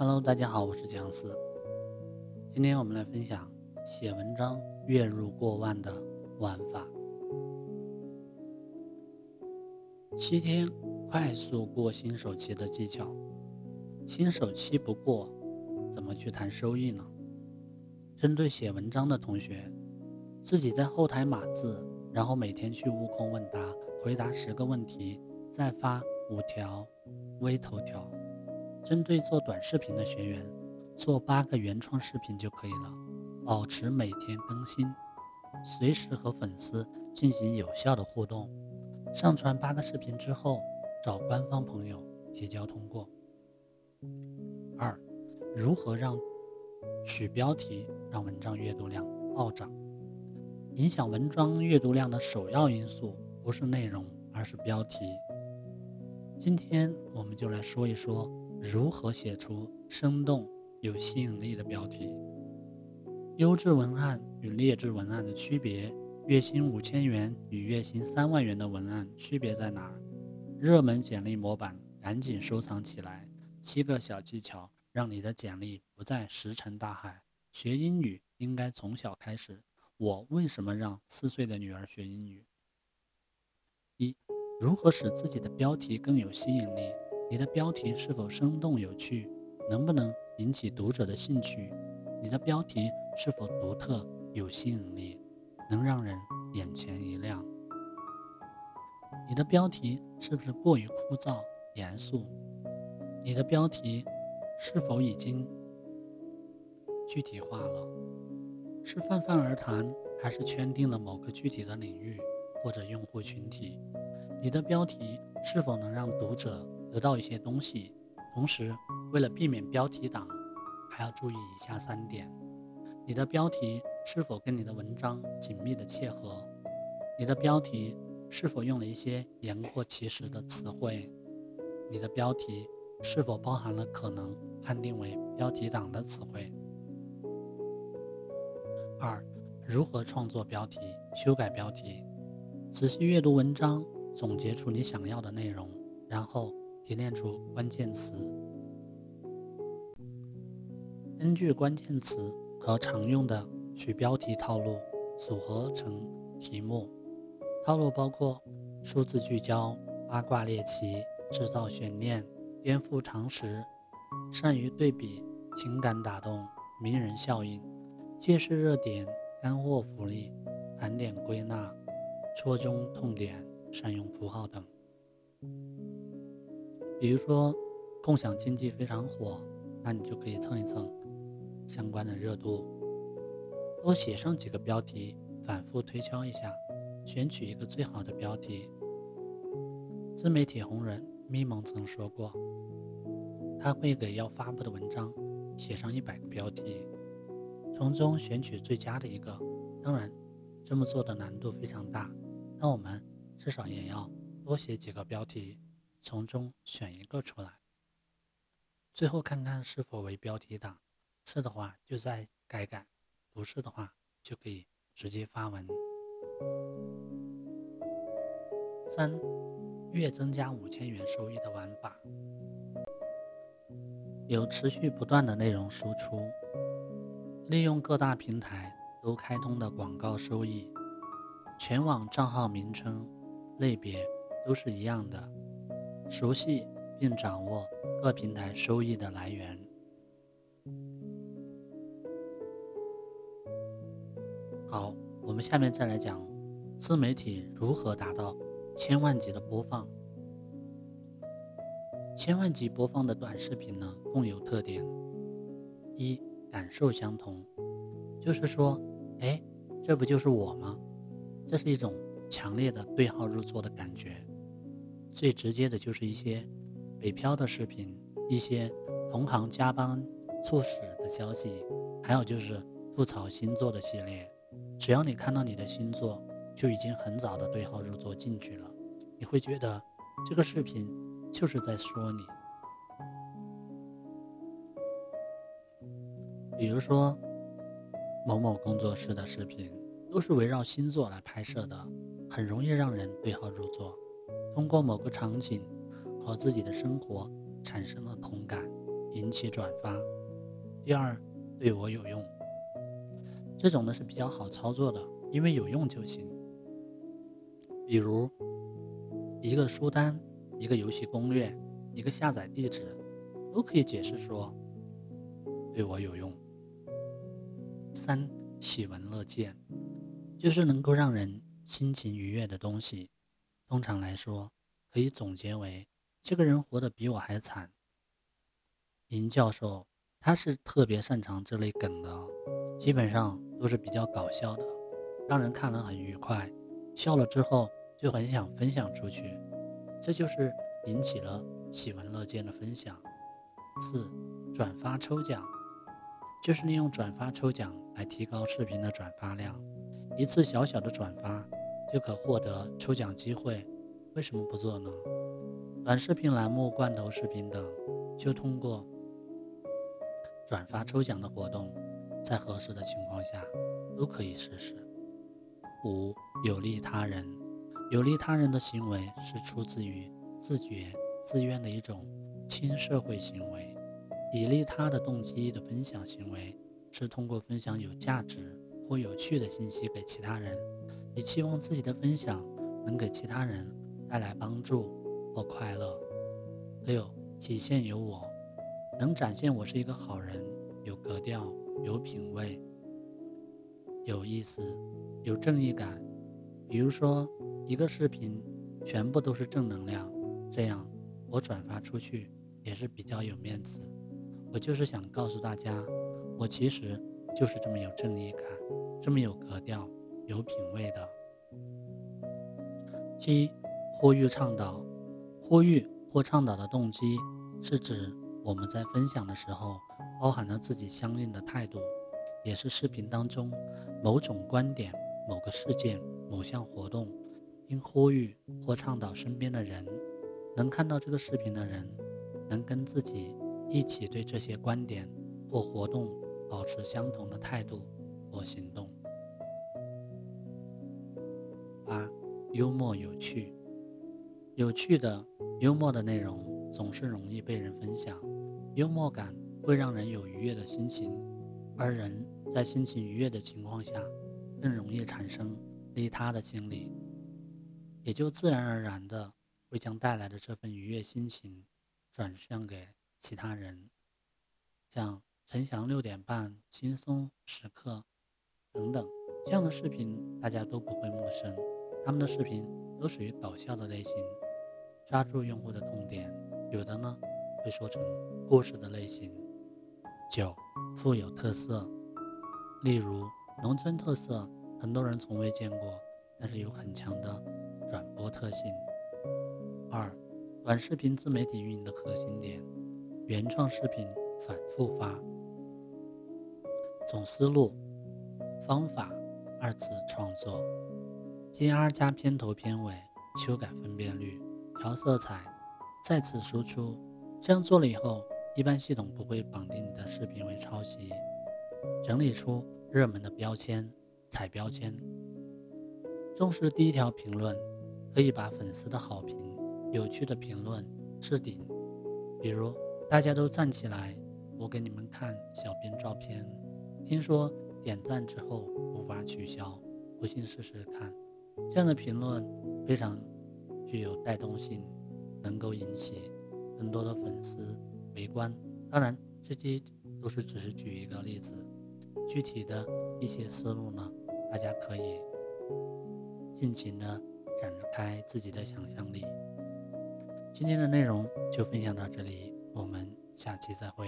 Hello，大家好，我是姜思。今天我们来分享写文章月入过万的玩法。七天快速过新手期的技巧。新手期不过，怎么去谈收益呢？针对写文章的同学，自己在后台码字，然后每天去悟空问答，回答十个问题，再发五条微头条。针对做短视频的学员，做八个原创视频就可以了，保持每天更新，随时和粉丝进行有效的互动。上传八个视频之后，找官方朋友提交通过。二，如何让取标题让文章阅读量暴涨？影响文章阅读量的首要因素不是内容，而是标题。今天我们就来说一说。如何写出生动有吸引力的标题？优质文案与劣质文案的区别？月薪五千元与月薪三万元的文案区别在哪儿？热门简历模板赶紧收藏起来。七个小技巧让你的简历不再石沉大海。学英语应该从小开始。我为什么让四岁的女儿学英语？一、如何使自己的标题更有吸引力？你的标题是否生动有趣？能不能引起读者的兴趣？你的标题是否独特有吸引力，能让人眼前一亮？你的标题是不是过于枯燥严肃？你的标题是否已经具体化了？是泛泛而谈，还是圈定了某个具体的领域或者用户群体？你的标题是否能让读者？得到一些东西，同时为了避免标题党，还要注意以下三点：你的标题是否跟你的文章紧密的切合？你的标题是否用了一些言过其实的词汇？你的标题是否包含了可能判定为标题党的词汇？二、如何创作标题、修改标题？仔细阅读文章，总结出你想要的内容，然后。提炼出关键词，根据关键词和常用的取标题套路组合成题目。套路包括数字聚焦、八卦猎奇、制造悬念、颠覆常识、善于对比、情感打动、名人效应、借势热点、干货福利、盘点归纳、戳中痛点、善用符号等。比如说，共享经济非常火，那你就可以蹭一蹭相关的热度，多写上几个标题，反复推敲一下，选取一个最好的标题。自媒体红人咪蒙曾说过，他会给要发布的文章写上一百个标题，从中选取最佳的一个。当然，这么做的难度非常大，但我们至少也要多写几个标题。从中选一个出来，最后看看是否为标题党，是的话就再改改，不是的话就可以直接发文。三，月增加五千元收益的玩法，有持续不断的内容输出，利用各大平台都开通的广告收益，全网账号名称类别都是一样的。熟悉并掌握各平台收益的来源。好，我们下面再来讲自媒体如何达到千万级的播放。千万级播放的短视频呢，共有特点：一、感受相同，就是说，哎，这不就是我吗？这是一种强烈的对号入座的感觉。最直接的就是一些北漂的视频，一些同行加班猝死的消息，还有就是吐槽星座的系列。只要你看到你的星座，就已经很早的对号入座进去了。你会觉得这个视频就是在说你。比如说某某工作室的视频，都是围绕星座来拍摄的，很容易让人对号入座。通过某个场景和自己的生活产生了同感，引起转发；第二，对我有用。这种呢是比较好操作的，因为有用就行。比如一个书单、一个游戏攻略、一个下载地址，都可以解释说对我有用。三喜闻乐见，就是能够让人心情愉悦的东西。通常来说，可以总结为：这个人活得比我还惨。林教授他是特别擅长这类梗的，基本上都是比较搞笑的，让人看了很愉快，笑了之后就很想分享出去，这就是引起了喜闻乐见的分享。四转发抽奖。就是利用转发抽奖来提高视频的转发量，一次小小的转发就可获得抽奖机会，为什么不做呢？短视频栏目、罐头视频等，就通过转发抽奖的活动，在合适的情况下都可以实施。五、有利他人，有利他人的行为是出自于自觉自愿的一种亲社会行为。以利他的动机的分享行为，是通过分享有价值或有趣的信息给其他人，以期望自己的分享能给其他人带来帮助或快乐。六、体现有我，能展现我是一个好人，有格调、有品味、有意思、有正义感。比如说，一个视频全部都是正能量，这样我转发出去也是比较有面子。我就是想告诉大家，我其实就是这么有正义感，这么有格调、有品位的。七、呼吁倡导，呼吁或倡导的动机是指我们在分享的时候包含了自己相应的态度，也是视频当中某种观点、某个事件、某项活动，应呼吁或倡导身边的人，能看到这个视频的人，能跟自己。一起对这些观点或活动保持相同的态度或行动。八、幽默有趣，有趣的、幽默的内容总是容易被人分享。幽默感会让人有愉悦的心情，而人在心情愉悦的情况下，更容易产生利他的心理，也就自然而然的会将带来的这份愉悦心情转向给。其他人，像陈翔六点半轻松时刻等等这样的视频，大家都不会陌生。他们的视频都属于搞笑的类型，抓住用户的痛点；有的呢会说成故事的类型。九，富有特色，例如农村特色，很多人从未见过，但是有很强的转播特性。二，短视频自媒体运营的核心点。原创视频反复发，总思路、方法二次创作，PR 加片头片尾，修改分辨率，调色彩，再次输出。这样做了以后，一般系统不会绑定你的视频为抄袭。整理出热门的标签，踩标签。重视第一条评论，可以把粉丝的好评、有趣的评论置顶，比如。大家都站起来，我给你们看小编照片。听说点赞之后无法取消，不信试试看。这样的评论非常具有带动性，能够引起更多的粉丝围观。当然，这些都是只是举一个例子，具体的一些思路呢，大家可以尽情的展开自己的想象力。今天的内容就分享到这里。我们下期再会。